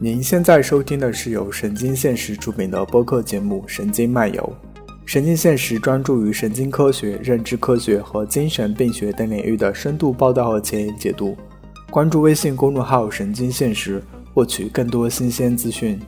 您现在收听的是由神经现实出品的播客节目《神经漫游》。神经现实专注于神经科学、认知科学和精神病学等领域的深度报道和前沿解读。关注微信公众号“神经现实”，获取更多新鲜资讯。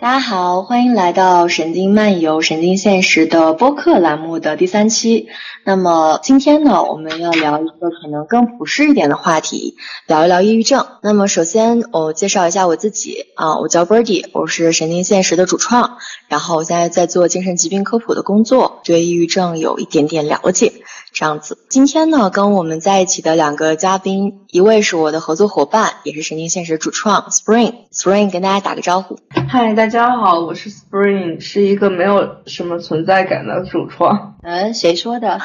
大家好，欢迎来到《神经漫游》神经现实的播客栏目的第三期。那么今天呢，我们要聊一个可能更普适一点的话题，聊一聊抑郁症。那么首先我介绍一下我自己啊，我叫 Birdy，我是神经现实的主创，然后我现在在做精神疾病科普的工作，对抑郁症有一点点了解。这样子，今天呢，跟我们在一起的两个嘉宾，一位是我的合作伙伴，也是神经现实主创 Spring。Spring 跟大家打个招呼。嗨，大家好，我是 Spring，是一个没有什么存在感的主创。嗯，谁说的？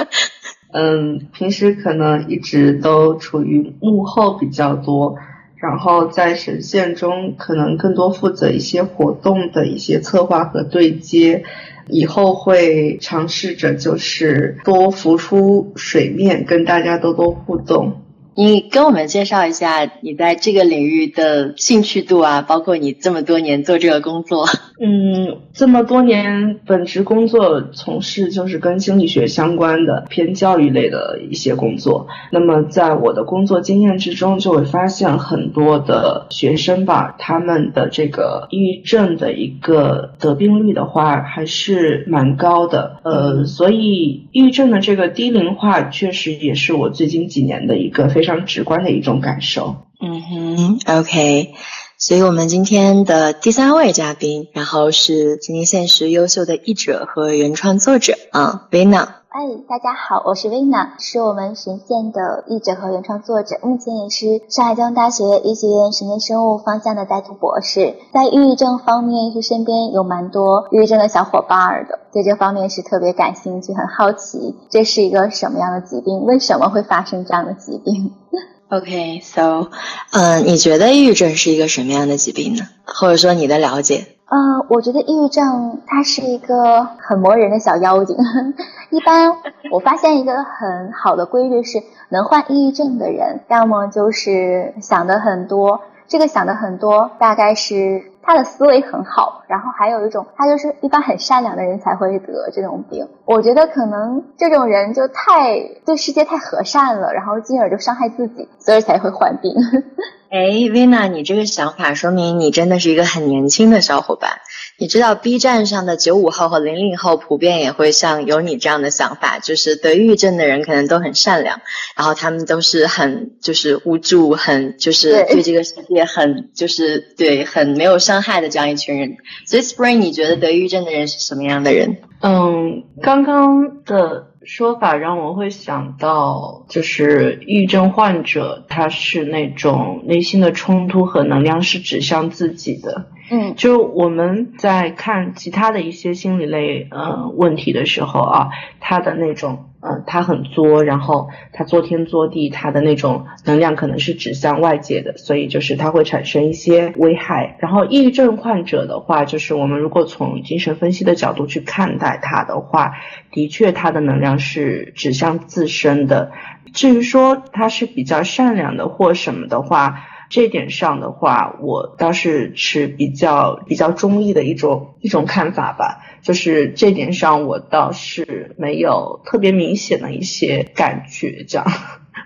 嗯，平时可能一直都处于幕后比较多，然后在神线中可能更多负责一些活动的一些策划和对接。以后会尝试着就是多浮出水面，跟大家多多互动。你跟我们介绍一下你在这个领域的兴趣度啊，包括你这么多年做这个工作。嗯，这么多年本职工作从事就是跟心理学相关的偏教育类的一些工作。那么在我的工作经验之中，就会发现很多的学生吧，他们的这个抑郁症的一个得病率的话还是蛮高的。呃，所以抑郁症的这个低龄化确实也是我最近几年的一个非常非常直观的一种感受。嗯哼，OK。所以我们今天的第三位嘉宾，然后是《今天现实》优秀的译者和原创作者啊，Vina。哎，大家好，我是 Vina，是我们神线的译者和原创作者，目前也是上海交通大学医学院神经生物方向的在读博士。在抑郁症方面，是身边有蛮多抑郁症的小伙伴儿的，对这方面是特别感兴趣，很好奇这是一个什么样的疾病，为什么会发生这样的疾病。OK，so，嗯，你觉得抑郁症是一个什么样的疾病呢？或者说你的了解？嗯，我觉得抑郁症它是一个很磨人的小妖精。一般我发现一个很好的规律是，能患抑郁症的人，要么就是想的很多。这个想的很多，大概是他的思维很好，然后还有一种，他就是一般很善良的人才会得这种病。我觉得可能这种人就太对世界太和善了，然后进而就伤害自己，所以才会患病。哎，Vina，你这个想法说明你真的是一个很年轻的小伙伴。你知道 B 站上的九五后和零零后普遍也会像有你这样的想法，就是得抑郁症的人可能都很善良，然后他们都是很就是无助，很就是对这个世界很就是对很没有伤害的这样一群人。所以 Spring，你觉得得抑郁症的人是什么样的人？嗯，刚刚的。说法让我会想到，就是抑郁症患者，他是那种内心的冲突和能量是指向自己的。嗯，就我们在看其他的一些心理类呃问题的时候啊，他的那种。嗯，他很作，然后他作天作地，他的那种能量可能是指向外界的，所以就是他会产生一些危害。然后抑郁症患者的话，就是我们如果从精神分析的角度去看待他的话，的确他的能量是指向自身的。至于说他是比较善良的或什么的话，这点上的话，我倒是持比较比较中立的一种一种看法吧。就是这点上，我倒是没有特别明显的一些感觉，这样。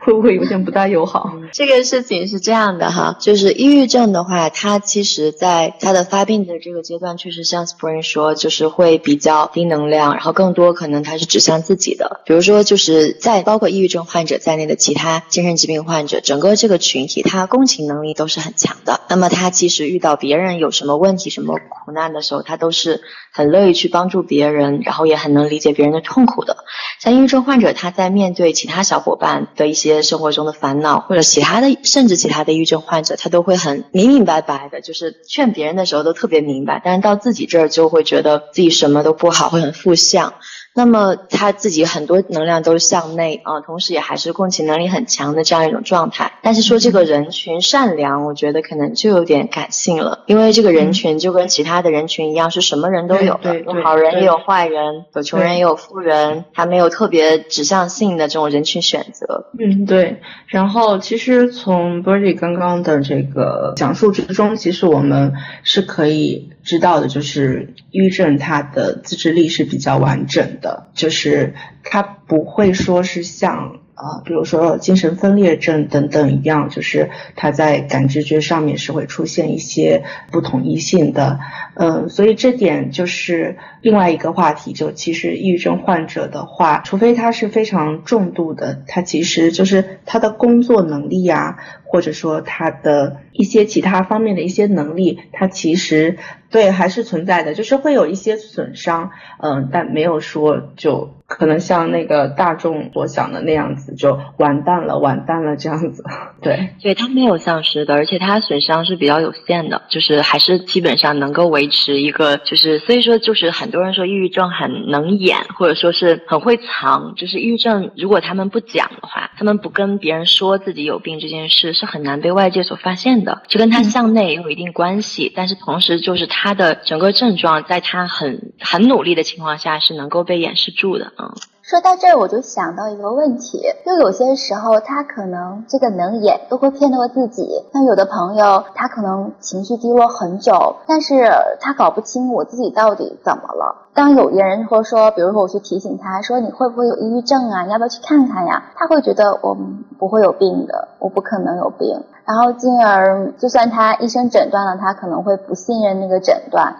会不会有点不大友好？这个事情是这样的哈，就是抑郁症的话，它其实在它的发病的这个阶段，确实像 Spring 说，就是会比较低能量，然后更多可能它是指向自己的。比如说，就是在包括抑郁症患者在内的其他精神疾病患者，整个这个群体，他共情能力都是很强的。那么他其实遇到别人有什么问题、什么苦难的时候，他都是很乐意去帮助别人，然后也很能理解别人的痛苦的。像抑郁症患者，他在面对其他小伙伴的一些生活中的烦恼，或者其他的，甚至其他的抑郁症患者，他都会很明明白白的，就是劝别人的时候都特别明白，但是到自己这儿就会觉得自己什么都不好，会很负向。那么他自己很多能量都是向内啊，同时也还是共情能力很强的这样一种状态。但是说这个人群善良，我觉得可能就有点感性了，因为这个人群就跟其他的人群一样，是什么人都有的，有好人也有坏人，有穷人也有富人，他没有特别指向性的这种人群选择。嗯，对。然后其实从 Birdy 刚刚的这个讲述之中，其实我们是可以。知道的就是抑郁症，它的自制力是比较完整的，就是它不会说是像。啊，比如说精神分裂症等等一样，就是他在感知觉上面是会出现一些不统一性的，嗯，所以这点就是另外一个话题。就其实抑郁症患者的话，除非他是非常重度的，他其实就是他的工作能力呀，或者说他的一些其他方面的一些能力，他其实对还是存在的，就是会有一些损伤，嗯，但没有说就。可能像那个大众所想的那样子，就完蛋了，完蛋了这样子。对，对，他没有丧失的，而且它损伤是比较有限的，就是还是基本上能够维持一个，就是所以说，就是很多人说抑郁症很能演，或者说是很会藏，就是抑郁症如果他们不讲的话，他们不跟别人说自己有病这件事，是很难被外界所发现的，就跟他向内也有一定关系。但是同时，就是他的整个症状，在他很很努力的情况下，是能够被掩饰住的。说到这儿，我就想到一个问题，就有些时候他可能这个能演都会骗到自己。像有的朋友，他可能情绪低落很久，但是他搞不清我自己到底怎么了。当有些人或者说，比如说我去提醒他说你会不会有抑郁症啊？你要不要去看看呀？他会觉得我不会有病的，我不可能有病。然后进而，就算他医生诊断了，他可能会不信任那个诊断。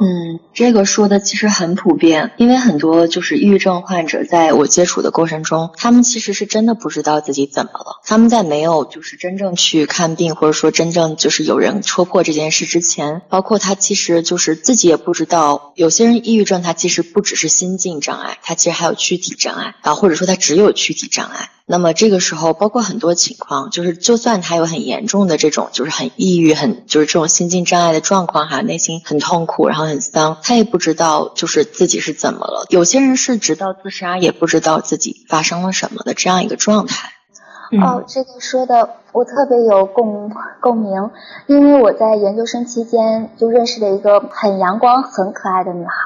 嗯，这个说的其实很普遍，因为很多就是抑郁症患者，在我接触的过程中，他们其实是真的不知道自己怎么了。他们在没有就是真正去看病，或者说真正就是有人戳破这件事之前，包括他其实就是自己也不知道。有些人抑郁症，他其实不只是心境障碍，他其实还有躯体障碍啊，或者说他只有躯体障碍。那么这个时候，包括很多情况，就是就算他有很严重的这种，就是很抑郁、很就是这种心境障碍的状况哈，内心很痛苦，然后很丧，他也不知道就是自己是怎么了。有些人是直到自杀也不知道自己发生了什么的这样一个状态。哦，这个说的我特别有共共鸣，因为我在研究生期间就认识了一个很阳光、很可爱的女孩。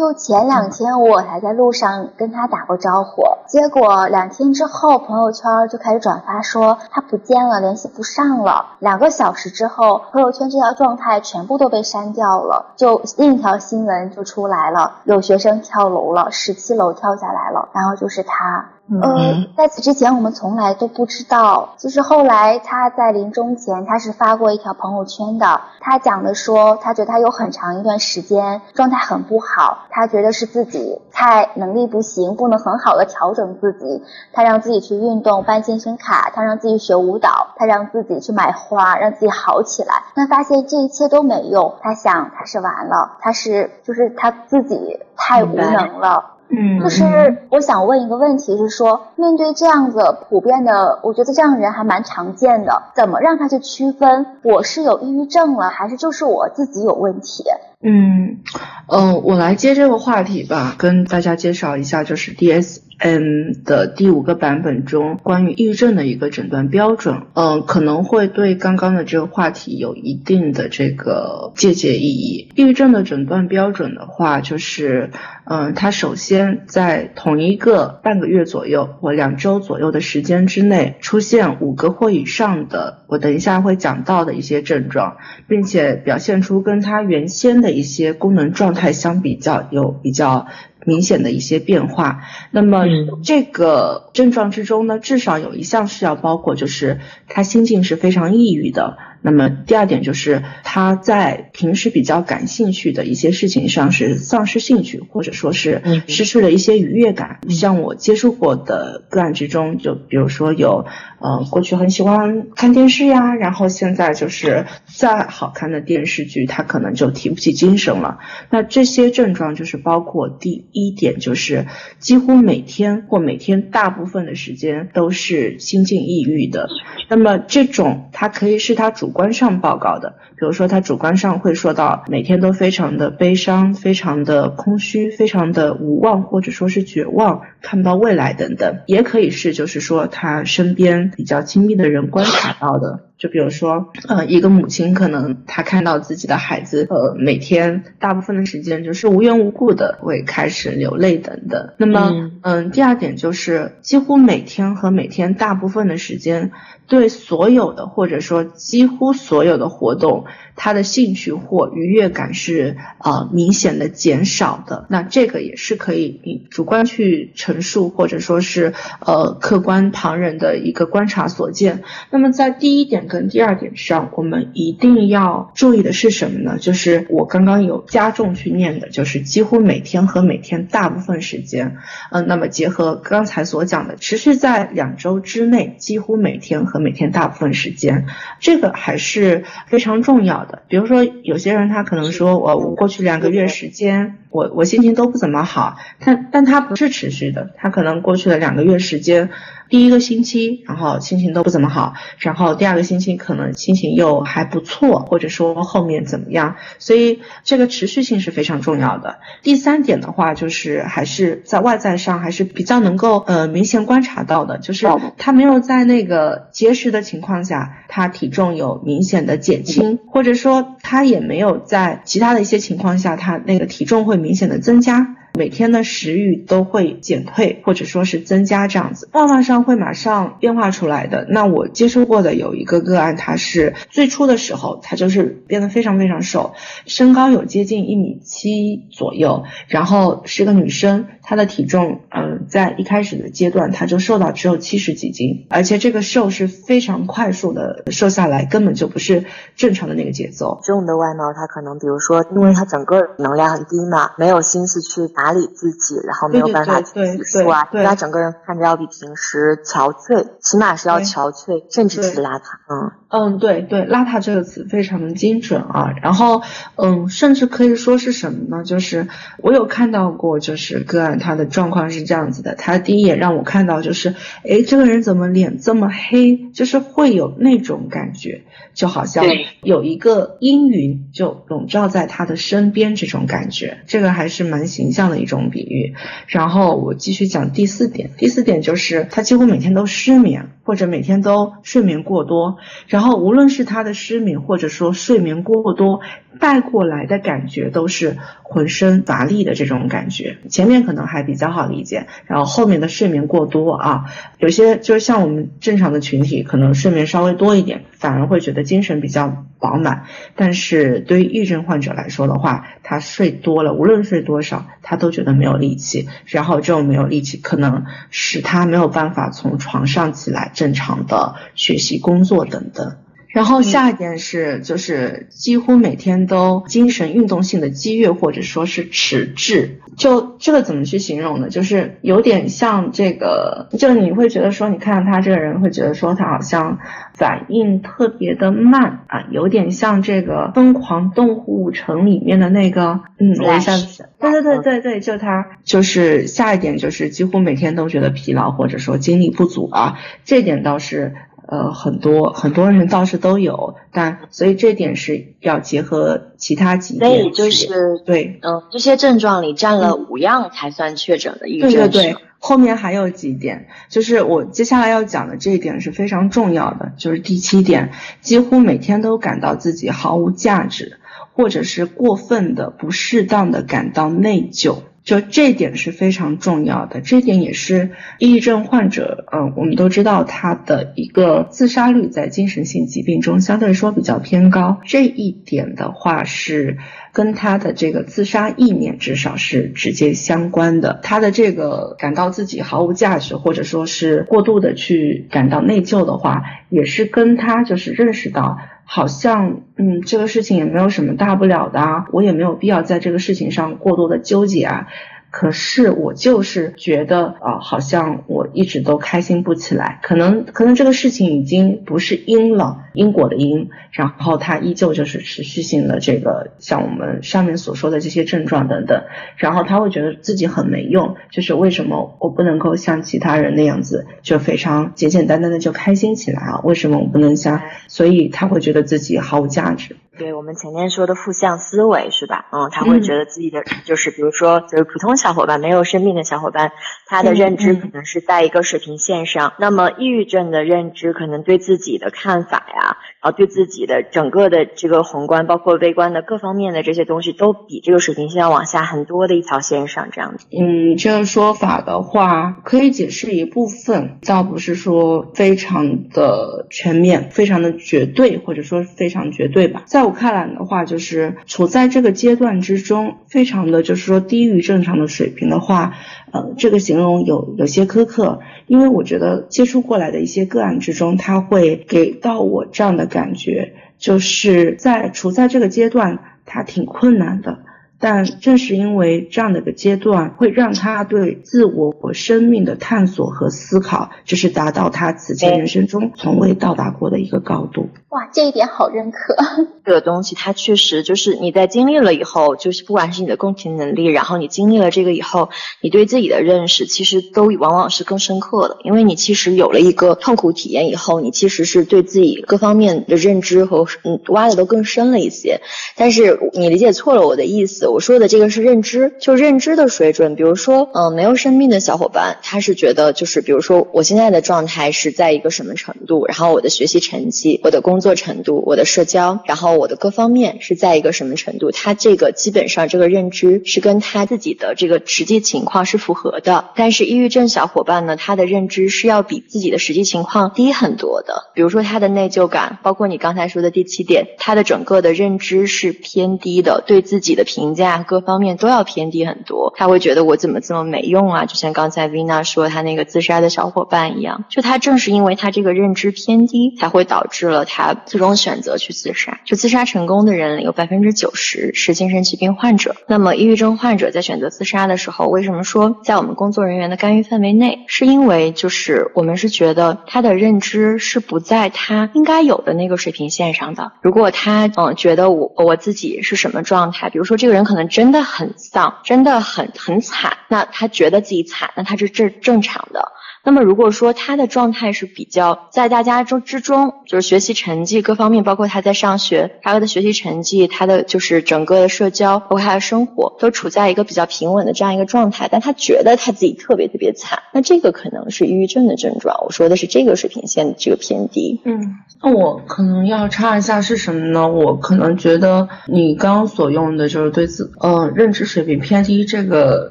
就前两天我还在路上跟他打过招呼，结果两天之后朋友圈就开始转发说他不见了，联系不上了。两个小时之后，朋友圈这条状态全部都被删掉了，就另一条新闻就出来了，有学生跳楼了，十七楼跳下来了，然后就是他。呃，在此之前我们从来都不知道，就是后来他在临终前，他是发过一条朋友圈的，他讲的说，他觉得他有很长一段时间状态很不好，他觉得是自己太能力不行，不能很好的调整自己，他让自己去运动，办健身卡，他让自己学舞蹈，他让自己去买花，让自己好起来，那发现这一切都没用，他想他是完了，他是就是他自己太无能了。嗯，就是我想问一个问题，是说面对这样子普遍的，我觉得这样人还蛮常见的，怎么让他去区分我是有抑郁症了，还是就是我自己有问题？嗯，呃，我来接这个话题吧，跟大家介绍一下，就是 DSM 的第五个版本中关于抑郁症的一个诊断标准。嗯，可能会对刚刚的这个话题有一定的这个借鉴意义。抑郁症的诊断标准的话，就是，嗯，它首先在同一个半个月左右或两周左右的时间之内，出现五个或以上的，我等一下会讲到的一些症状，并且表现出跟它原先的。一些功能状态相比较有比较明显的一些变化，那么这个症状之中呢，至少有一项是要包括，就是他心境是非常抑郁的。那么第二点就是他在平时比较感兴趣的一些事情上是丧失兴趣，或者说是失去了一些愉悦感。像我接触过的个案之中，就比如说有呃过去很喜欢看电视呀，然后现在就是再好看的电视剧，他可能就提不起精神了。那这些症状就是包括第一点，就是几乎每天或每天大部分的时间都是心境抑郁的。那么这种它可以是他主主观上报告的，比如说他主观上会说到每天都非常的悲伤，非常的空虚，非常的无望，或者说是绝望，看不到未来等等，也可以是就是说他身边比较亲密的人观察到的。就比如说，呃，一个母亲可能她看到自己的孩子，呃，每天大部分的时间就是无缘无故的会开始流泪等等。那么，嗯，第二点就是几乎每天和每天大部分的时间，对所有的或者说几乎所有的活动，他的兴趣或愉悦感是呃明显的减少的。那这个也是可以你主观去陈述，或者说是呃客观旁人的一个观察所见。那么在第一点。跟第二点上，我们一定要注意的是什么呢？就是我刚刚有加重去念的，就是几乎每天和每天大部分时间，嗯，那么结合刚才所讲的，持续在两周之内，几乎每天和每天大部分时间，这个还是非常重要比如说，有些人他可能说我我过去两个月时间。我我心情都不怎么好，但但它不是持续的，它可能过去了两个月时间，第一个星期，然后心情都不怎么好，然后第二个星期可能心情又还不错，或者说后面怎么样，所以这个持续性是非常重要的。第三点的话，就是还是在外在上还是比较能够呃明显观察到的，就是他没有在那个节食的情况下，他体重有明显的减轻，或者说他也没有在其他的一些情况下，他那个体重会。明显的增加。每天的食欲都会减退，或者说是增加这样子，外貌上会马上变化出来的。那我接触过的有一个个案，他是最初的时候，他就是变得非常非常瘦，身高有接近一米七左右，然后是个女生，她的体重，嗯，在一开始的阶段，她就瘦到只有七十几斤，而且这个瘦是非常快速的瘦下来，根本就不是正常的那个节奏。这种的外貌，他可能比如说，因为他整个能量很低嘛，没有心思去。打理自己，然后没有办法去洗漱啊，他整个人看着要比平时憔悴，起码是要憔悴，甚至是邋遢。嗯嗯，对对，邋遢这个词非常的精准啊。然后嗯，甚至可以说是什么呢？就是我有看到过，就是个案他的状况是这样子的，他第一眼让我看到就是，哎，这个人怎么脸这么黑？就是会有那种感觉，就好像有一个阴云就笼罩在他的身边这种感觉，这个还是蛮形象。的一种比喻，然后我继续讲第四点。第四点就是他几乎每天都失眠，或者每天都睡眠过多。然后无论是他的失眠，或者说睡眠过多带过来的感觉，都是浑身乏力的这种感觉。前面可能还比较好理解，然后后面的睡眠过多啊，有些就是像我们正常的群体，可能睡眠稍微多一点，反而会觉得精神比较饱满。但是对于抑郁症患者来说的话，他睡多了，无论睡多少，他都觉得没有力气，然后这种没有力气可能使他没有办法从床上起来正常的学习、工作等等。然后下一点是，就是几乎每天都精神运动性的激越或者说是迟滞，就这个怎么去形容呢？就是有点像这个，就你会觉得说，你看到他这个人会觉得说他好像反应特别的慢啊，有点像这个《疯狂动物城》里面的那个，嗯，我一下子，对对对对对，就他，就是下一点就是几乎每天都觉得疲劳或者说精力不足啊，这点倒是。呃，很多很多人倒是都有，但所以这点是要结合其他几点。所以就是对，嗯，这些症状里占了五样才算确诊的抑郁症。对对对，后面还有几点，就是我接下来要讲的这一点是非常重要的，就是第七点，几乎每天都感到自己毫无价值，或者是过分的、不适当的感到内疚。就这点是非常重要的，这点也是抑郁症患者，嗯，我们都知道他的一个自杀率在精神性疾病中相对来说比较偏高，这一点的话是跟他的这个自杀意念至少是直接相关的，他的这个感到自己毫无价值，或者说是过度的去感到内疚的话，也是跟他就是认识到。好像，嗯，这个事情也没有什么大不了的啊，我也没有必要在这个事情上过多的纠结啊。可是我就是觉得啊，好像我一直都开心不起来。可能可能这个事情已经不是因了，因果的因，然后它依旧就是持续性的这个，像我们上面所说的这些症状等等，然后他会觉得自己很没用，就是为什么我不能够像其他人那样子，就非常简简单单的就开心起来啊？为什么我不能像？所以他会觉得自己毫无价值。对我们前面说的负向思维是吧？嗯，他会觉得自己的就是，比如说，就是普通小伙伴没有生病的小伙伴，他的认知可能是在一个水平线上。那么，抑郁症的认知可能对自己的看法呀，然后对自己的整个的这个宏观，包括微观的各方面的这些东西，都比这个水平线要往下很多的一条线上这样子。嗯，这个说法的话，可以解释一部分，倒不是说非常的全面，非常的绝对，或者说非常绝对吧。在我看来的话，就是处在这个阶段之中，非常的就是说低于正常的水平的话，呃，这个形容有有些苛刻，因为我觉得接触过来的一些个案之中，他会给到我这样的感觉，就是在处在这个阶段，他挺困难的。但正是因为这样的一个阶段，会让他对自我和生命的探索和思考，就是达到他此前人生中从未到达过的一个高度。哇，这一点好认可。这个东西它确实就是你在经历了以后，就是不管是你的共情能力，然后你经历了这个以后，你对自己的认识其实都往往是更深刻的，因为你其实有了一个痛苦体验以后，你其实是对自己各方面的认知和嗯挖的都更深了一些。但是你理解错了我的意思。我说的这个是认知，就认知的水准。比如说，嗯，没有生病的小伙伴，他是觉得就是，比如说我现在的状态是在一个什么程度，然后我的学习成绩、我的工作程度、我的社交，然后我的各方面是在一个什么程度，他这个基本上这个认知是跟他自己的这个实际情况是符合的。但是抑郁症小伙伴呢，他的认知是要比自己的实际情况低很多的。比如说他的内疚感，包括你刚才说的第七点，他的整个的认知是偏低的，对自己的评价各。方面都要偏低很多，他会觉得我怎么这么没用啊？就像刚才 Vina 说他那个自杀的小伙伴一样，就他正是因为他这个认知偏低，才会导致了他最终选择去自杀。就自杀成功的人里，有百分之九十是精神疾病患者。那么抑郁症患者在选择自杀的时候，为什么说在我们工作人员的干预范围内？是因为就是我们是觉得他的认知是不在他应该有的那个水平线上的。如果他嗯觉得我我自己是什么状态，比如说这个人可能真。的很丧，真的很很惨。那他觉得自己惨，那他是正正常的。那么如果说他的状态是比较在大家中之中，就是学习成绩各方面，包括他在上学，他的学习成绩，他的就是整个的社交，包括他的生活，都处在一个比较平稳的这样一个状态。但他觉得他自己特别特别惨，那这个可能是抑郁症的症状。我说的是这个水平线这个偏低。嗯，那我可能要插一下是什么呢？我可能觉得你刚所用的就是对自呃认知水平偏低这个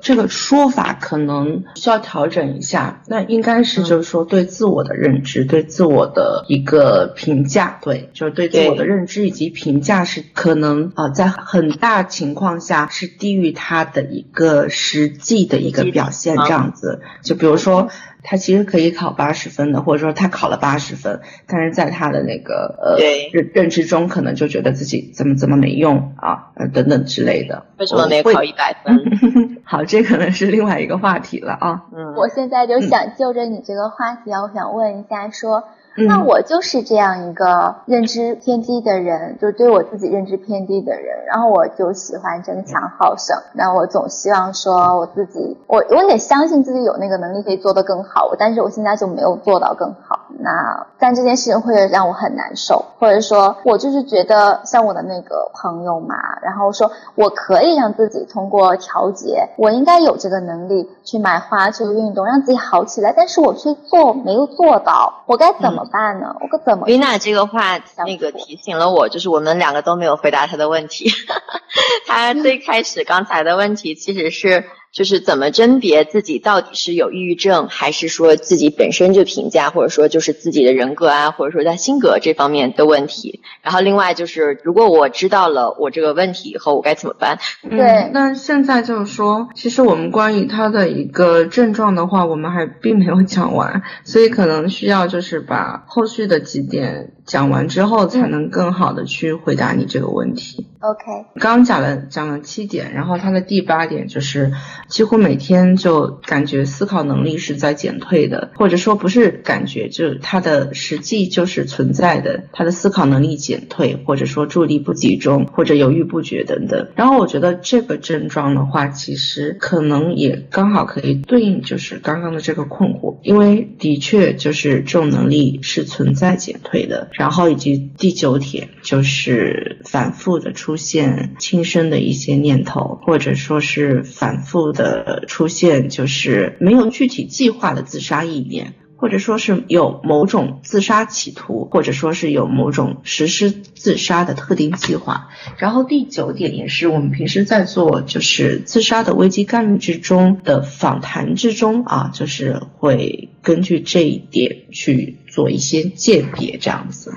这个说法，可能需要调整一下。那因。应该是就是说对自我的认知，对自我的一个评价，对，就是对自我的认知以及评价是可能啊，在很大情况下是低于他的一个实际的一个表现这样子。就比如说他其实可以考八十分的，或者说他考了八十分，但是在他的那个呃认认知中，可能就觉得自己怎么怎么没用啊，呃等等之类的。为什么没考一百分？好，这可能是另外一个话题了啊。嗯，我现在就想就着你这个话题啊，我想问一下，说，那我就是这样一个认知偏低的人，就是对我自己认知偏低的人，然后我就喜欢争强好胜，那我总希望说我自己，我我也相信自己有那个能力可以做得更好，但是我现在就没有做到更好。那但这件事情会让我很难受，或者说，我就是觉得像我的那个朋友嘛，然后说我可以让自己通过调节，我应该有这个能力去买花去运动，让自己好起来，但是我却做没有做到，我该怎么办呢？我可怎么？维娜这个话那个提醒了我，就是我们两个都没有回答他的问题，他最开始刚才的问题其实是。就是怎么甄别自己到底是有抑郁症，还是说自己本身就评价，或者说就是自己的人格啊，或者说在性格这方面的问题。然后另外就是，如果我知道了我这个问题以后，我该怎么办？对，那现在就是说，其实我们关于他的一个症状的话，我们还并没有讲完，所以可能需要就是把后续的几点讲完之后，才能更好的去回答你这个问题。OK，刚刚讲了讲了七点，然后他的第八点就是。几乎每天就感觉思考能力是在减退的，或者说不是感觉，就是他的实际就是存在的，他的思考能力减退，或者说注意力不集中，或者犹豫不决等等。然后我觉得这个症状的话，其实可能也刚好可以对应就是刚刚的这个困惑，因为的确就是这种能力是存在减退的。然后以及第九点就是反复的出出现轻生的一些念头，或者说是反复的出现就是没有具体计划的自杀意念。或者说是有某种自杀企图，或者说是有某种实施自杀的特定计划。然后第九点也是我们平时在做就是自杀的危机干预之中的访谈之中啊，就是会根据这一点去做一些鉴别这样子。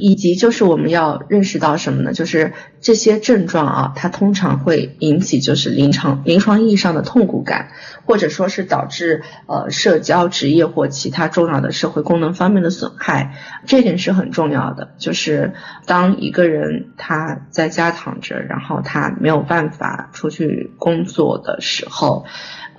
以及就是我们要认识到什么呢？就是这些症状啊，它通常会引起就是临床临床意义上的痛苦感，或者说是导致呃社交、职业或其他重要的社会功能方面的损害。这点是很重要的。就是当一个人他在家躺着，然后他没有办法出去工作的时候。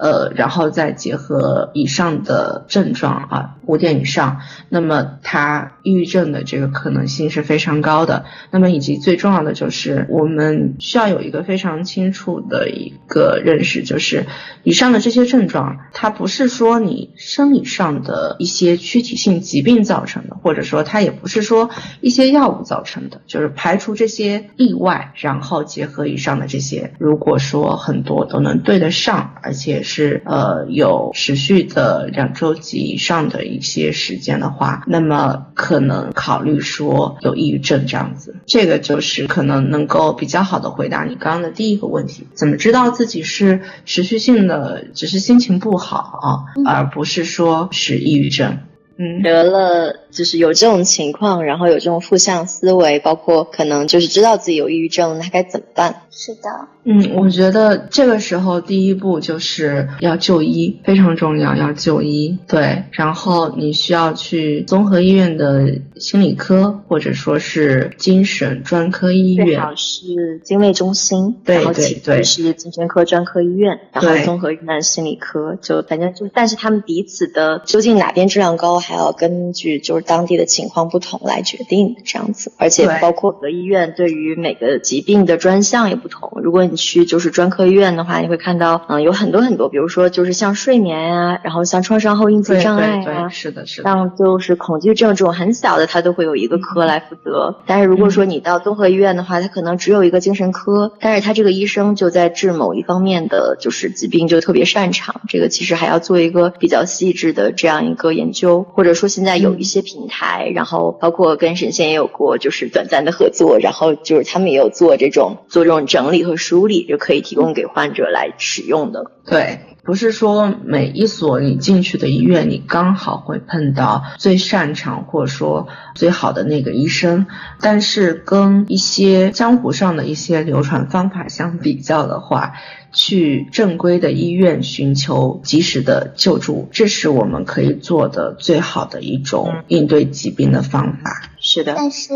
呃，然后再结合以上的症状啊，五点以上，那么他抑郁症的这个可能性是非常高的。那么以及最重要的就是，我们需要有一个非常清楚的一个认识，就是以上的这些些症状，它不是说你生理上的一些躯体性疾病造成的，或者说它也不是说一些药物造成的，就是排除这些例外，然后结合以上的这些，如果说很多都能对得上，而且。是呃有持续的两周及以上的一些时间的话，那么可能考虑说有抑郁症这样子，这个就是可能能够比较好的回答你刚刚的第一个问题，怎么知道自己是持续性的只是心情不好啊，而不是说是抑郁症。嗯，得了，就是有这种情况，然后有这种负向思维，包括可能就是知道自己有抑郁症，那该怎么办？是的。嗯，我觉得这个时候第一步就是要就医，非常重要，要就医。对，然后你需要去综合医院的心理科，或者说是精神专科医院，最好是精卫中心，对对对，是精神科专科医院，然后综合医院心理科，就反正就，但是他们彼此的究竟哪边质量高，还要根据就是当地的情况不同来决定这样子，而且包括各医院对于每个疾病的专项也不同，如果你。去就是专科医院的话，你会看到，嗯，有很多很多，比如说就是像睡眠呀，然后像创伤后应激障碍啊，是的，是的，像就是恐惧症这种很小的，它都会有一个科来负责。但是如果说你到综合医院的话，他可能只有一个精神科，但是他这个医生就在治某一方面的就是疾病就特别擅长。这个其实还要做一个比较细致的这样一个研究，或者说现在有一些平台，然后包括跟神仙也有过就是短暂的合作，然后就是他们也有做这种做这种整理和梳。理就可以提供给患者来使用的。对，不是说每一所你进去的医院，你刚好会碰到最擅长或者说最好的那个医生。但是跟一些江湖上的一些流传方法相比较的话，去正规的医院寻求及时的救助，这是我们可以做的最好的一种应对疾病的方法。是的，但是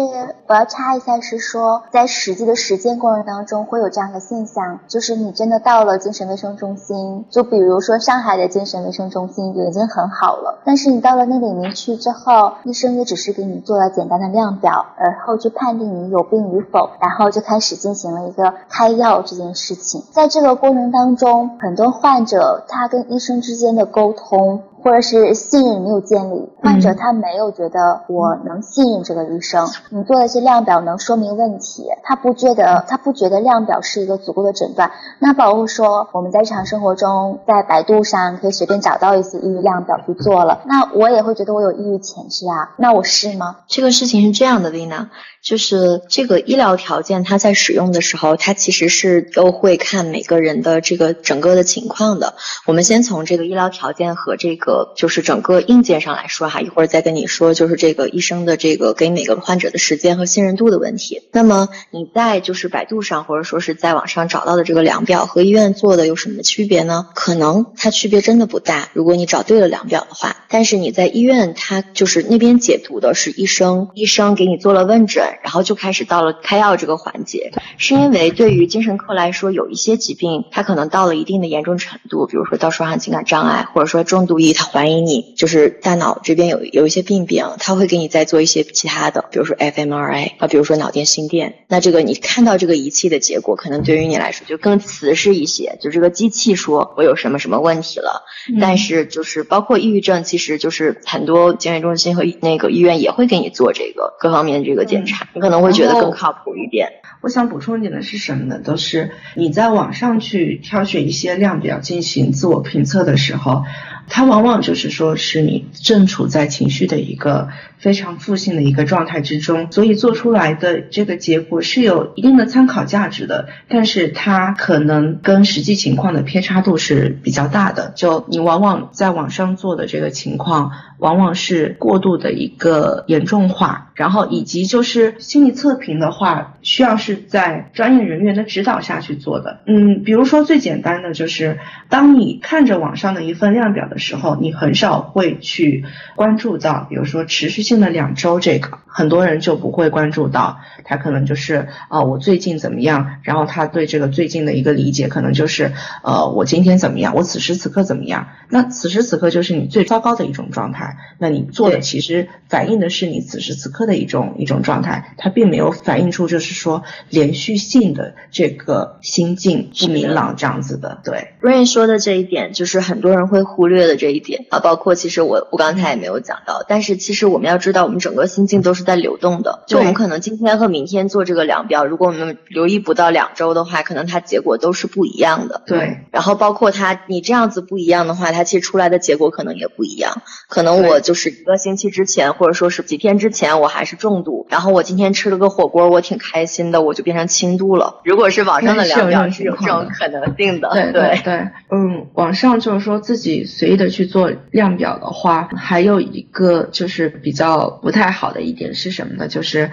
我要插一下，是说在实际的实践过程当中会有这样的现象，就是你真的到了精神卫生中心，就比如说上海的精神卫生中心就已经很好了，但是你到了那里面去之后，医生也只是给你做了简单的量表，而后就判定你有病与否，然后就开始进行了一个开药这件事情，在这个过程当中，很多患者他跟医生之间的沟通。或者是信任没有建立，患者他没有觉得我能信任这个医生。你做的些量表能说明问题，他不觉得他不觉得量表是一个足够的诊断。那包括说我们在日常生活中，在百度上可以随便找到一些抑郁量表去做了，那我也会觉得我有抑郁潜质啊。那我是吗？这个事情是这样的，丽娜。就是这个医疗条件，它在使用的时候，它其实是都会看每个人的这个整个的情况的。我们先从这个医疗条件和这个就是整个硬件上来说哈，一会儿再跟你说，就是这个医生的这个给每个患者的时间和信任度的问题。那么你在就是百度上或者说是在网上找到的这个量表和医院做的有什么区别呢？可能它区别真的不大，如果你找对了量表的话。但是你在医院，他就是那边解读的是医生，医生给你做了问诊，然后就开始到了开药这个环节。是因为对于精神科来说，有一些疾病，它可能到了一定的严重程度，比如说到双向情感障碍，或者说重度抑，怀疑你就是大脑这边有有一些病变，他会给你再做一些其他的，比如说 fMRI 啊，比如说脑电心电。那这个你看到这个仪器的结果，可能对于你来说就更瓷实一些，就这个机器说我有什么什么问题了。但是就是包括抑郁症，其实就是很多精神中心和那个医院也会给你做这个各方面的这个检查，你可能会觉得更靠谱一点。我想补充一点的是什么呢？都是你在网上去挑选一些量表进行自我评测的时候，它往往就是说是你正处在情绪的一个非常负性的一个状态之中，所以做出来的这个结果是有一定的参考价值的，但是它可能跟实际情况的偏差度是比较大的。就你往往在网上做的这个情况，往往是过度的一个严重化，然后以及就是心理测评的话，需要是在专业人员的指导下去做的。嗯，比如说最简单的就是，当你看着网上的一份量表的时候，你很少会去关注到，比如说持续性的两周这个，很多人就不会关注到，他可能就是啊我最近怎么样，然后他对这个最近的一个理解可能就是呃我今天怎么样，我此时此刻怎么样，那此时此刻就是你最糟糕的一种状态，那你做的其实反映的是你此时此刻的一种一种状态，它并没有反映出就是说连续性的这个心境不明朗这样子的。对，Rain 说的这一点就是很多人会忽略的这一点啊，包括其实我我刚才也没有讲到，但是其实我们要知道，我们整个心境都是在流动的，就我们可能今天和明天做这个量表，如果我们留意不到两周的话，可能它结果都是不一样的。对，然后包括它你这样子不一样的话，它其实出来的结果可能也不一样，可能我就是一个星期之前，或者说是几天之前我还是重度，然后我今天吃了个火锅，我挺开心的，我就变成轻度了。如果是网上的量表是有这种可能性的，对对对，嗯，网上就是说自己随意的去做量表的话，还有一个就是比较不太好的一点是什么呢？就是。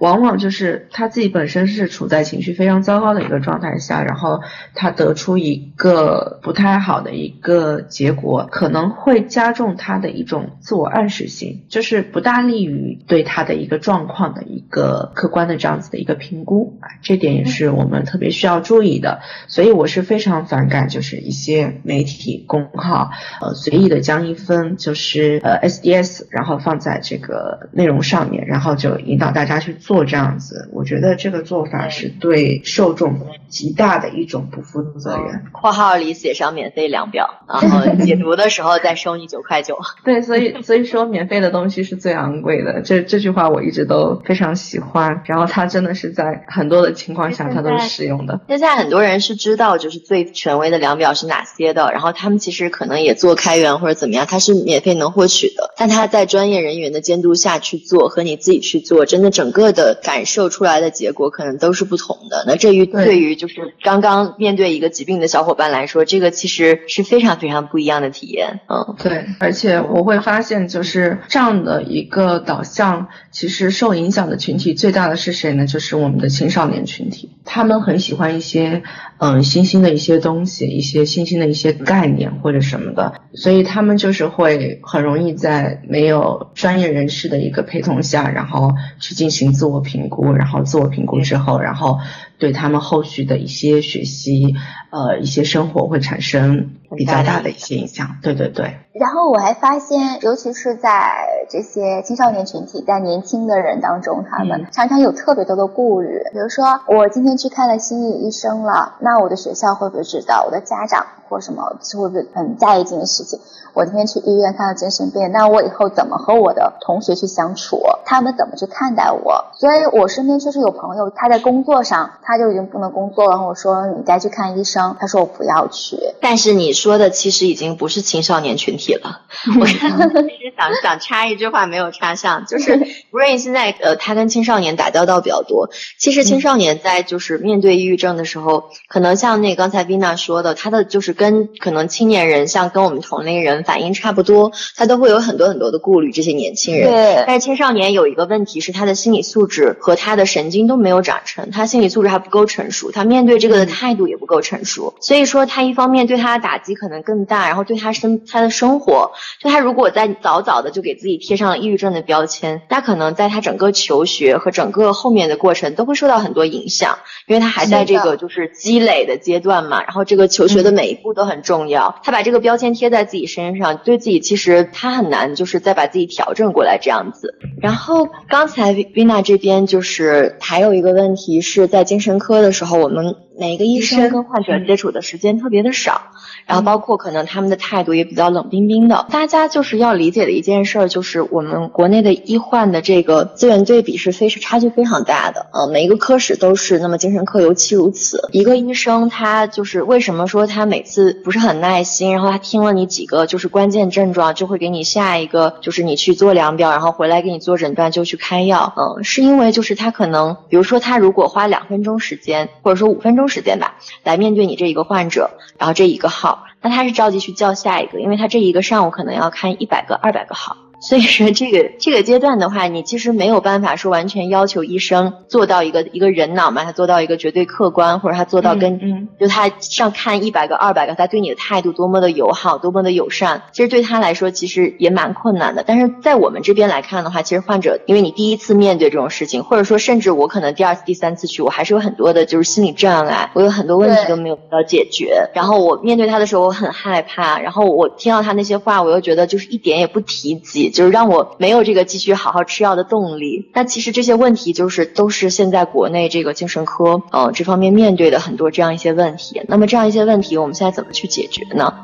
往往就是他自己本身是处在情绪非常糟糕的一个状态下，然后他得出一个不太好的一个结果，可能会加重他的一种自我暗示性，就是不大利于对他的一个状况的一个客观的这样子的一个评估啊，这点也是我们特别需要注意的。所以我是非常反感，就是一些媒体公号，呃，随意的将一份就是呃 SDS，然后放在这个内容上面，然后就引导大家去。做这样子，我觉得这个做法是对受众极大的一种不负责任。括号里写上免费量表，然后 解读的时候再收你九块九。对，所以所以说免费的东西是最昂贵的。这这句话我一直都非常喜欢。然后它真的是在很多的情况下它都是适用的。现在很多人是知道就是最权威的量表是哪些的，然后他们其实可能也做开源或者怎么样，它是免费能获取的。但他在专业人员的监督下去做和你自己去做，真的整个的。的感受出来的结果可能都是不同的。那这于对于就是刚刚面对一个疾病的小伙伴来说，这个其实是非常非常不一样的体验。嗯，对。而且我会发现，就是这样的一个导向，其实受影响的群体最大的是谁呢？就是我们的青少年群体。他们很喜欢一些嗯新兴的一些东西，一些新兴的一些概念或者什么的，所以他们就是会很容易在没有专业人士的一个陪同下，然后去进行自我评估，然后自我评估之后，然后对他们后续的一些学习，呃，一些生活会产生比较大的一些影响。对对对。然后我还发现，尤其是在这些青少年群体，在年轻的人当中，他们常常有特别多的顾虑。比如说，我今天去看了心理医生了，那我的学校会不会知道？我的家长或什么会不会很在意这件事情？我今天去医院看了精神病，那我以后怎么和我的同学去相处？他们怎么去看待我？所以我身边确实有朋友，他在工作上他就已经不能工作了。我说你该去看医生，他说我不要去。但是你说的其实已经不是青少年群体了。我其实想想插一句话没有插上，就是 Rain 现在呃他跟青少年打交道比较多。其实青少年在就是面对抑郁症的时候，可能像那刚才 Vina 说的，他的就是。跟可能青年人，像跟我们同龄人反应差不多，他都会有很多很多的顾虑。这些年轻人，对，但是青少年有一个问题是，他的心理素质和他的神经都没有长成，他心理素质还不够成熟，他面对这个的态度也不够成熟。所以说，他一方面对他的打击可能更大，然后对他生他的生活，就他如果在早早的就给自己贴上了抑郁症的标签，他可能在他整个求学和整个后面的过程都会受到很多影响，因为他还在这个就是积累的阶段嘛。然后这个求学的每一步都很重要，他把这个标签贴在自己身上，对自己其实他很难就是再把自己调整过来这样子。然后刚才 Vina 这边就是还有一个问题是在精神科的时候，我们每一个医生跟患者接触的时间特别的少。然后包括可能他们的态度也比较冷冰冰的，大家就是要理解的一件事儿，就是我们国内的医患的这个资源对比是非是差距非常大的，呃，每一个科室都是，那么精神科尤其如此。一个医生他就是为什么说他每次不是很耐心，然后他听了你几个就是关键症状，就会给你下一个就是你去做量表，然后回来给你做诊断就去开药，嗯，是因为就是他可能，比如说他如果花两分钟时间或者说五分钟时间吧，来面对你这一个患者，然后这一个号。那他是着急去叫下一个，因为他这一个上午可能要看一百个、二百个号。所以说，这个这个阶段的话，你其实没有办法说完全要求医生做到一个一个人脑嘛，他做到一个绝对客观，或者他做到跟，嗯，就他上看一百个、二百个，他对你的态度多么的友好，多么的友善，其实对他来说其实也蛮困难的。但是在我们这边来看的话，其实患者因为你第一次面对这种事情，或者说甚至我可能第二次、第三次去，我还是有很多的就是心理障碍，我有很多问题都没有得到解决。然后我面对他的时候，我很害怕，然后我听到他那些话，我又觉得就是一点也不提及，就是让我没。有这个继续好好吃药的动力，那其实这些问题就是都是现在国内这个精神科呃这方面面对的很多这样一些问题。那么这样一些问题，我们现在怎么去解决呢？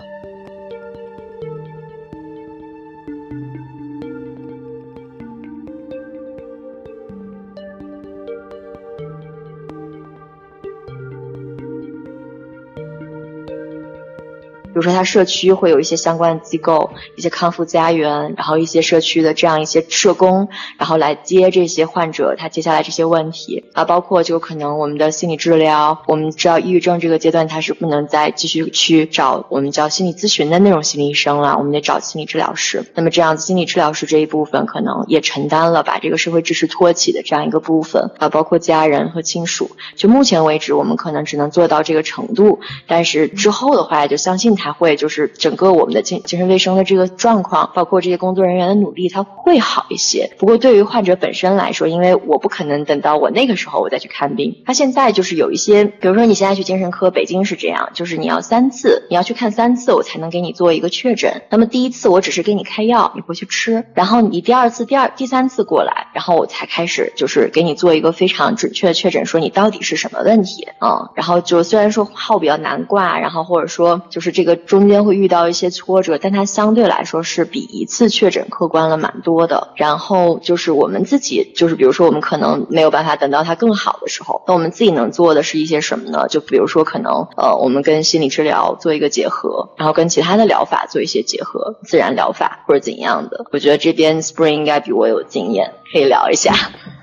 比如说，他社区会有一些相关的机构，一些康复家园，然后一些社区的这样一些社工，然后来接这些患者，他接下来这些问题啊，包括就可能我们的心理治疗，我们知道抑郁症这个阶段他是不能再继续去找我们叫心理咨询的那种心理医生了，我们得找心理治疗师。那么这样子，心理治疗师这一部分可能也承担了把这个社会支持托起的这样一个部分啊，包括家人和亲属。就目前为止，我们可能只能做到这个程度，但是之后的话，就相信他。他会就是整个我们的精精神卫生的这个状况，包括这些工作人员的努力，他会好一些。不过对于患者本身来说，因为我不可能等到我那个时候我再去看病，他现在就是有一些，比如说你现在去精神科，北京是这样，就是你要三次，你要去看三次，我才能给你做一个确诊。那么第一次我只是给你开药，你回去吃，然后你第二次、第二、第三次过来，然后我才开始就是给你做一个非常准确的确诊，说你到底是什么问题嗯，然后就虽然说号比较难挂，然后或者说就是这个。中间会遇到一些挫折，但它相对来说是比一次确诊客观了蛮多的。然后就是我们自己，就是比如说我们可能没有办法等到它更好的时候，那我们自己能做的是一些什么呢？就比如说可能呃，我们跟心理治疗做一个结合，然后跟其他的疗法做一些结合，自然疗法或者怎样的。我觉得这边 Spring 应该比我有经验，可以聊一下。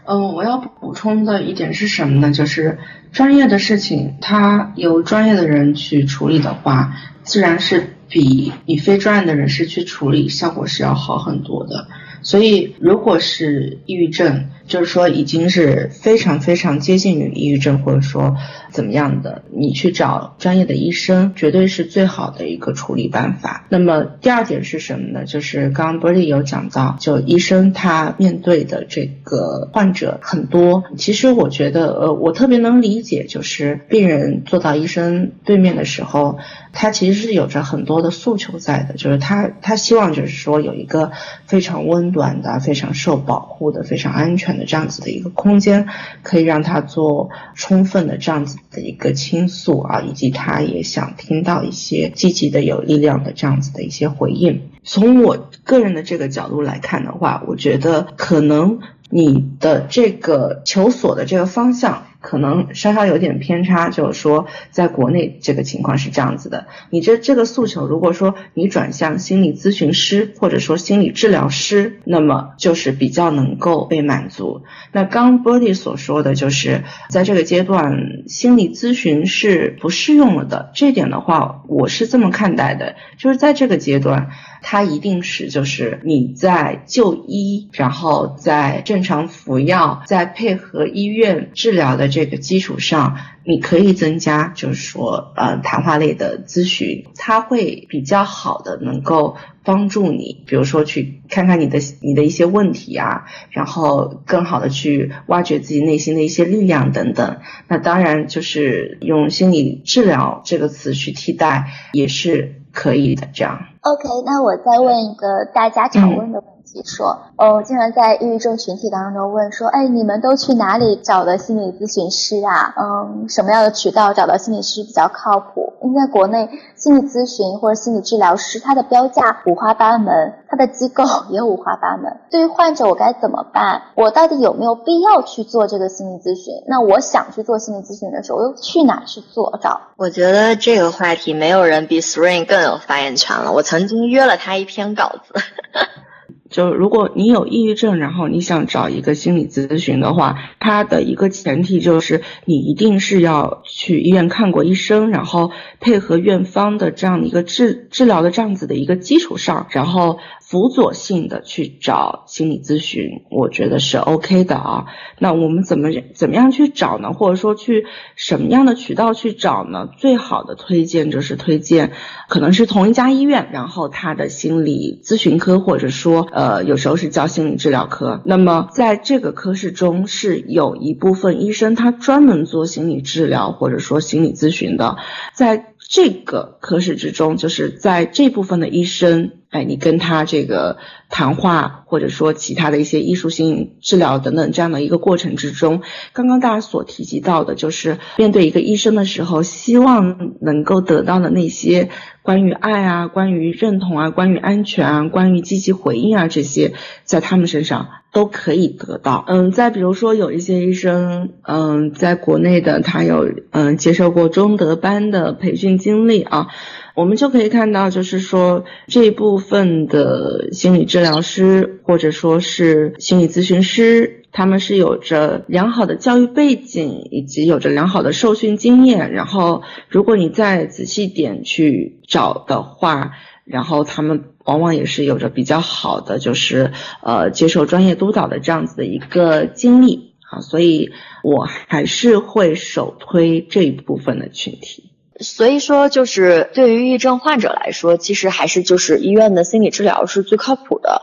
嗯，我要补充的一点是什么呢？就是专业的事情，它由专业的人去处理的话。自然是比你非专业的人士去处理效果是要好很多的，所以如果是抑郁症。就是说，已经是非常非常接近于抑郁症，或者说怎么样的，你去找专业的医生，绝对是最好的一个处理办法。那么第二点是什么呢？就是刚刚 Bertie 有讲到，就医生他面对的这个患者很多。其实我觉得，呃，我特别能理解，就是病人坐到医生对面的时候，他其实是有着很多的诉求在的，就是他他希望就是说有一个非常温暖的、非常受保护的、非常安全。的这样子的一个空间，可以让他做充分的这样子的一个倾诉啊，以及他也想听到一些积极的、有力量的这样子的一些回应。从我个人的这个角度来看的话，我觉得可能你的这个求索的这个方向。可能稍稍有点偏差，就是说，在国内这个情况是这样子的。你这这个诉求，如果说你转向心理咨询师或者说心理治疗师，那么就是比较能够被满足。那刚 Birdy 所说的就是，在这个阶段，心理咨询是不适用了的。这点的话，我是这么看待的，就是在这个阶段。它一定是就是你在就医，然后在正常服药，在配合医院治疗的这个基础上，你可以增加，就是说呃谈话类的咨询，它会比较好的能够帮助你，比如说去看看你的你的一些问题啊，然后更好的去挖掘自己内心的一些力量等等。那当然就是用心理治疗这个词去替代也是可以的，这样。OK，那我再问一个大家常问的问题，说，哦，经常在抑郁症群体当中问说，哎，你们都去哪里找的心理咨询师啊？嗯，什么样的渠道找到心理师比较靠谱？因为在国内，心理咨询或者心理治疗师，他的标价五花八门，他的机构 也五花八门。对于患者，我该怎么办？我到底有没有必要去做这个心理咨询？那我想去做心理咨询的时候，我又去哪去做找？我觉得这个话题没有人比 Spring 更有发言权了。我曾经约了他一篇稿子。就如果你有抑郁症，然后你想找一个心理咨询的话，它的一个前提就是你一定是要去医院看过医生，然后配合院方的这样的一个治治疗的这样子的一个基础上，然后。辅佐性的去找心理咨询，我觉得是 OK 的啊。那我们怎么怎么样去找呢？或者说去什么样的渠道去找呢？最好的推荐就是推荐，可能是同一家医院，然后他的心理咨询科，或者说呃有时候是叫心理治疗科。那么在这个科室中是有一部分医生他专门做心理治疗或者说心理咨询的，在。这个科室之中，就是在这部分的医生，哎，你跟他这个谈话，或者说其他的一些艺术性治疗等等这样的一个过程之中，刚刚大家所提及到的，就是面对一个医生的时候，希望能够得到的那些关于爱啊、关于认同啊、关于安全啊、关于积极回应啊这些，在他们身上。都可以得到，嗯，再比如说有一些医生，嗯，在国内的他有嗯接受过中德班的培训经历啊，我们就可以看到，就是说这一部分的心理治疗师或者说是心理咨询师，他们是有着良好的教育背景以及有着良好的受训经验，然后如果你再仔细点去找的话。然后他们往往也是有着比较好的，就是呃接受专业督导的这样子的一个经历啊，所以我还是会首推这一部分的群体。所以说，就是对于抑郁症患者来说，其实还是就是医院的心理治疗是最靠谱的。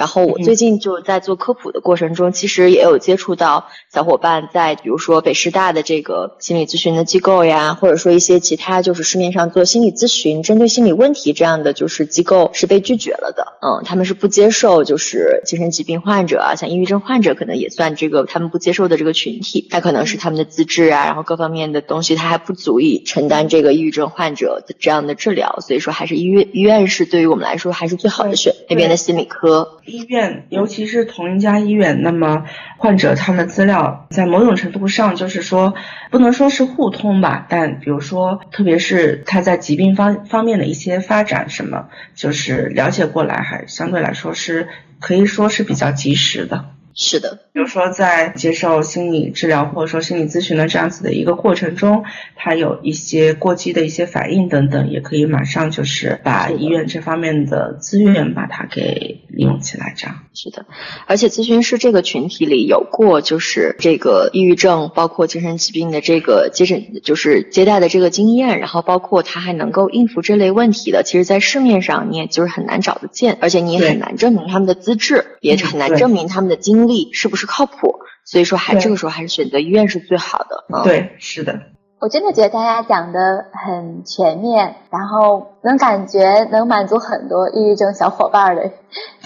然后我最近就在做科普的过程中，其实也有接触到小伙伴在，比如说北师大的这个心理咨询的机构呀，或者说一些其他就是市面上做心理咨询针对心理问题这样的就是机构是被拒绝了的。嗯，他们是不接受就是精神疾病患者啊，像抑郁症患者可能也算这个他们不接受的这个群体。他可能是他们的资质啊，然后各方面的东西他还不足以承担这个抑郁症患者的这样的治疗。所以说还是医院医院是对于我们来说还是最好的选那边的心理科。医院，尤其是同一家医院，那么患者他们的资料在某种程度上就是说，不能说是互通吧，但比如说，特别是他在疾病方方面的一些发展什么，就是了解过来还相对来说是可以说是比较及时的。是的，比如说在接受心理治疗或者说心理咨询的这样子的一个过程中，他有一些过激的一些反应等等，也可以马上就是把医院这方面的资源把它给利用起来，这样。是的，而且咨询师这个群体里有过就是这个抑郁症，包括精神疾病的这个接诊就是接待的这个经验，然后包括他还能够应付这类问题的，其实，在市面上你也就是很难找得见，而且你也很难证明他们的资质，也很难证明他们的经。经历是不是靠谱？所以说还这个时候还是选择医院是最好的。对，是的。我真的觉得大家讲的很全面，然后能感觉能满足很多抑郁症小伙伴的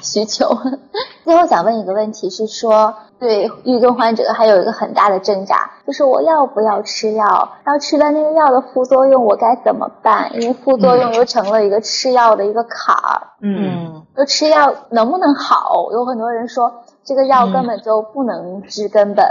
需求。最后想问一个问题，是说对抑郁症患者还有一个很大的挣扎，就是我要不要吃药？然后吃了那个药的副作用，我该怎么办？因为副作用又成了一个吃药的一个坎儿。嗯，就吃药能不能好？有很多人说。这个药根本就不能治根本，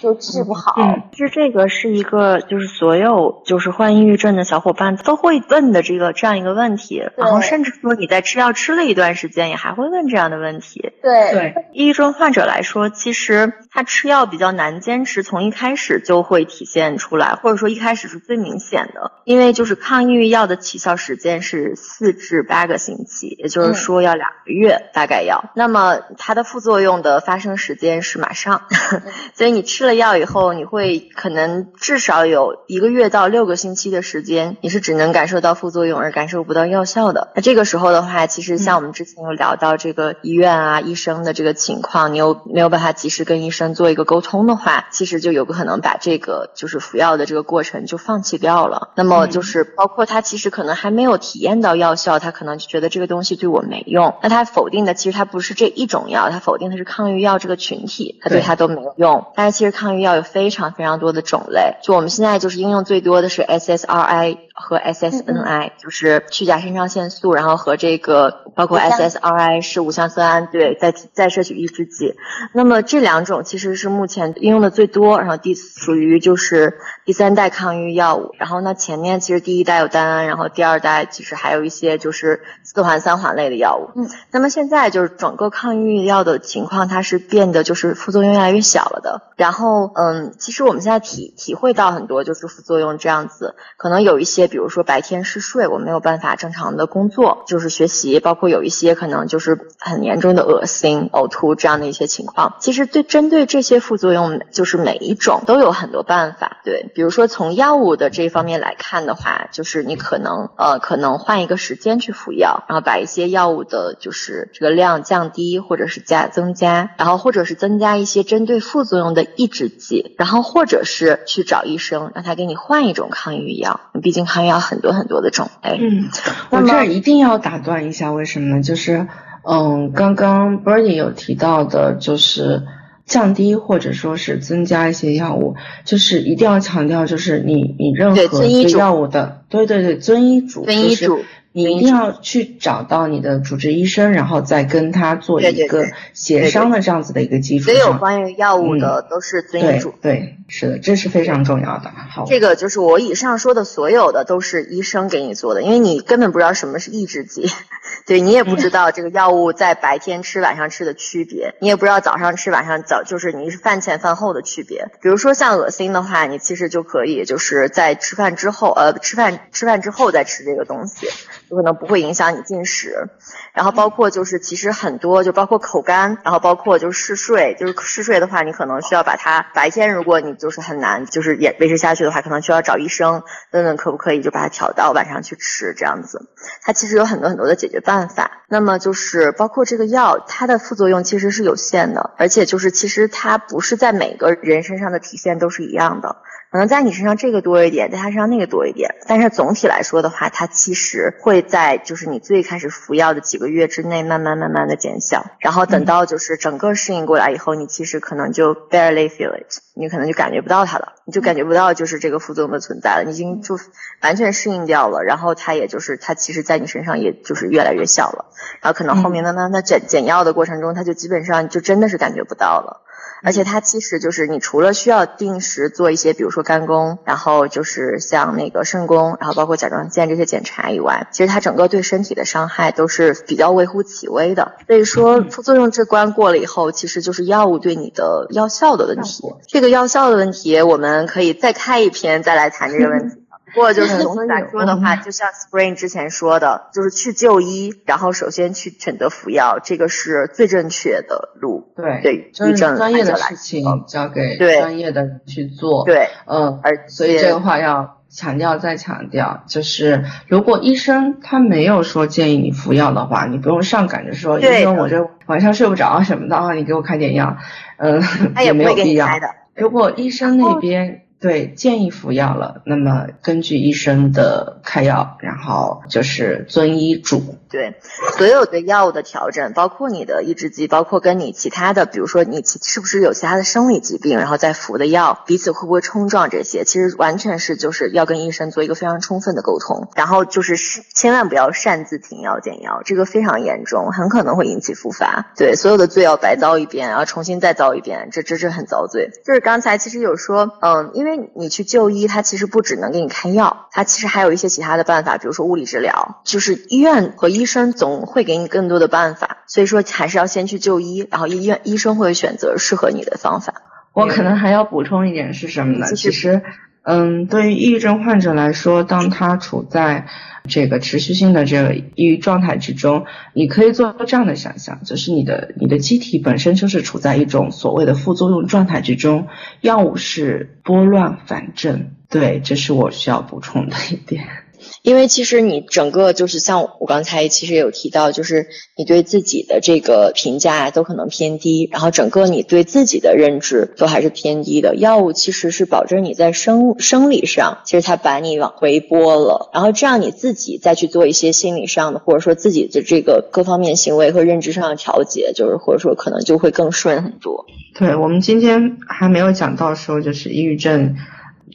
就治不好。其实这个是一个，就是所有就是患抑郁症的小伙伴都会问的这个这样一个问题。然后甚至说你在吃药吃了一段时间，也还会问这样的问题。对对，抑郁症患者来说，其实他吃药比较难坚持，从一开始就会体现出来，或者说一开始是最明显的。因为就是抗抑郁药的起效时间是四至八个星期，也就是说要两个月大概要。那么它的副作用的。发生时间是马上，所以你吃了药以后，你会可能至少有一个月到六个星期的时间，你是只能感受到副作用而感受不到药效的。那这个时候的话，其实像我们之前有聊到这个医院啊、医生的这个情况，你又没有办法及时跟医生做一个沟通的话，其实就有可能把这个就是服药的这个过程就放弃掉了。那么就是包括他其实可能还没有体验到药效，他可能就觉得这个东西对我没用。那他否定的其实他不是这一种药，他否定的是抗抑郁药这个群体，它对它都没有用。但是其实抗抑郁药有非常非常多的种类，就我们现在就是应用最多的是 SSRI 和 SSNI，就是去甲肾上腺素，然后和这个包括 SSRI 是五羟色胺，对，在在摄取抑制剂。那么这两种其实是目前应用的最多，然后第属于就是第三代抗抑郁药物。然后那，前面其实第一代有单胺，然后第二代其实还有一些就是四环三环类的药物。嗯，那么现在就是整个抗抑郁药的情况，它是变得就是副作用越来越小了的。然后嗯，其实我们现在体体会到很多就是副作用这样子，可能有一些比如说白天嗜睡，我没有办法正常的工作，就是学习，包括有一些可能就是很严重的恶心、呕吐这样的一些情况。其实对针对这些副作用，就是每一种都有很多办法。对，比如说从药物的这方面来看的话，就是你可能呃可能换一个时间去服药，然后把一些药物的就是这个量降低，或者是加增加，然后或者是增加一些针对副作用的抑制剂，然后或者是去找医生让他给你换一种抗抑郁药。毕竟抗抑郁药很多很多的种类。嗯，我这儿一定要打断一下，为什么呢？就是嗯，刚刚 Birdy 有提到的，就是降低或者说是增加一些药物，就是一定要强调，就是你你任何药物的，对对对，遵医嘱，遵医嘱。你一定要去找到你的主治医生，然后再跟他做一个协商的这样子的一个基础上。所有关于药物的都是遵医嘱。对，是的，这是非常重要的。好，这个就是我以上说的所有的都是医生给你做的，因为你根本不知道什么是抑制剂，对你也不知道这个药物在白天吃晚上吃的区别，你也不知道早上吃晚上早就是你是饭前饭后的区别。比如说像恶心的话，你其实就可以就是在吃饭之后，呃，吃饭吃饭之后再吃这个东西。有可能不会影响你进食，然后包括就是其实很多就包括口干，然后包括就是嗜睡，就是嗜睡的话，你可能需要把它白天如果你就是很难就是也维持下去的话，可能需要找医生问问可不可以就把它调到晚上去吃这样子。它其实有很多很多的解决办法。那么就是包括这个药，它的副作用其实是有限的，而且就是其实它不是在每个人身上的体现都是一样的。可能在你身上这个多一点，在他身上那个多一点，但是总体来说的话，它其实会在就是你最开始服药的几个月之内，慢慢慢慢的减小，然后等到就是整个适应过来以后，你其实可能就 barely feel it，你可能就感觉不到它了，你就感觉不到就是这个副作用的存在了，你已经就完全适应掉了，然后它也就是它其实在你身上也就是越来越小了，然后可能后面慢慢的减减药的过程中，它就基本上就真的是感觉不到了。而且它其实就是你除了需要定时做一些，比如说肝功，然后就是像那个肾功，然后包括甲状腺这些检查以外，其实它整个对身体的伤害都是比较微乎其微的。所以说副作用这关过了以后，其实就是药物对你的药效的问题。这个药效的问题，我们可以再开一篇再来谈这个问题。不过就是总体来说的话，就像 Spring 之前说的，就是去就医，然后首先去选择服药，这个是最正确的路。对对，就是专业的事情交给专业的人去做。对，嗯，而所以这个话要强调再强调，就是如果医生他没有说建议你服药的话，你不用上赶着说，医生我这晚上睡不着什么的啊，你给我开点药，嗯，他也没有必要的。如果医生那边对，建议服药了。那么根据医生的开药，然后就是遵医嘱。对，所有的药物的调整，包括你的抑制剂，包括跟你其他的，比如说你其是不是有其他的生理疾病，然后再服的药，彼此会不会冲撞，这些其实完全是就是要跟医生做一个非常充分的沟通。然后就是千万不要擅自停药减药，这个非常严重，很可能会引起复发。对，所有的罪要白遭一遍，然后重新再遭一遍，这这是很遭罪。就是刚才其实有说，嗯，因你去就医，他其实不只能给你开药，他其实还有一些其他的办法，比如说物理治疗，就是医院和医生总会给你更多的办法，所以说还是要先去就医，然后医院医生会选择适合你的方法。我可能还要补充一点是什么呢？其实，嗯，对于抑郁症患者来说，当他处在这个持续性的这个抑郁状态之中，你可以做这样的想象，就是你的你的机体本身就是处在一种所谓的副作用状态之中，药物是拨乱反正。对，这是我需要补充的一点。因为其实你整个就是像我刚才其实有提到，就是你对自己的这个评价都可能偏低，然后整个你对自己的认知都还是偏低的。药物其实是保证你在生生理上，其实它把你往回拨了，然后这样你自己再去做一些心理上的，或者说自己的这个各方面行为和认知上的调节，就是或者说可能就会更顺很多。对我们今天还没有讲到说就是抑郁症。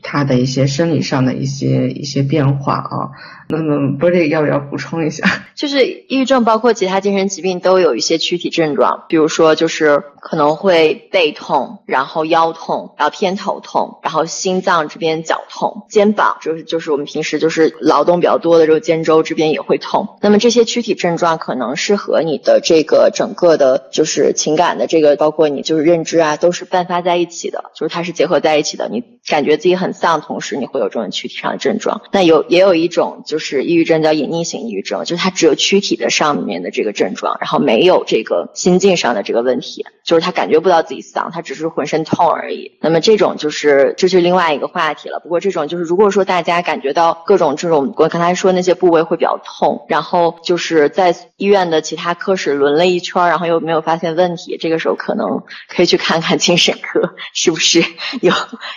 他的一些生理上的一些一些变化啊，那么波莉要不要补充一下？就是抑郁症包括其他精神疾病都有一些躯体症状，比如说就是可能会背痛，然后腰痛，然后偏头痛，然后心脏这边绞痛，肩膀就是就是我们平时就是劳动比较多的这个肩周这边也会痛。那么这些躯体症状可能是和你的这个整个的，就是情感的这个，包括你就是认知啊，都是伴发在一起的，就是它是结合在一起的。你感觉自己很丧，同时你会有这种躯体上的症状。那有也有一种就是是抑郁症叫隐匿型抑郁症，就是它只有躯体的上面的这个症状，然后没有这个心境上的这个问题，就是他感觉不到自己丧，他只是浑身痛而已。那么这种就是这是另外一个话题了。不过这种就是如果说大家感觉到各种这种我刚才说那些部位会比较痛，然后就是在医院的其他科室轮了一圈，然后又没有发现问题，这个时候可能可以去看看精神科是不是有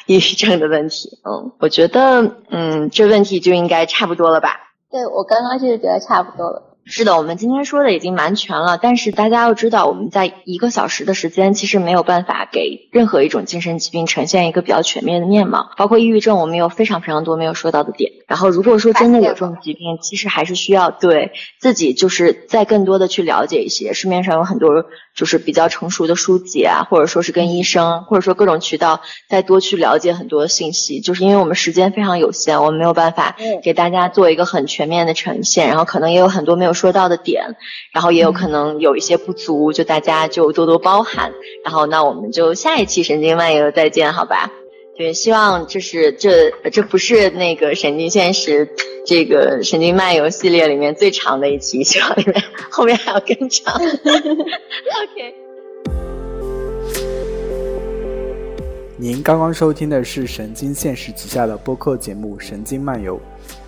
抑郁症的问题。嗯，我觉得嗯这问题就应该差不多了吧。对我刚刚就是觉得差不多了。是的，我们今天说的已经蛮全了，但是大家要知道，我们在一个小时的时间，其实没有办法给任何一种精神疾病呈现一个比较全面的面貌。包括抑郁症，我们有非常非常多没有说到的点。然后，如果说真的有这种疾病，其实还是需要对自己就是再更多的去了解一些。市面上有很多就是比较成熟的书籍啊，或者说是跟医生，或者说各种渠道再多去了解很多信息。就是因为我们时间非常有限，我们没有办法给大家做一个很全面的呈现。然后可能也有很多没有。说到的点，然后也有可能有一些不足，就大家就多多包涵。然后那我们就下一期神经漫游再见，好吧？对，希望就是这这不是那个神经现实这个神经漫游系列里面最长的一期，希望里面后面还要更长。OK。您刚刚收听的是神经现实旗下的播客节目《神经漫游》。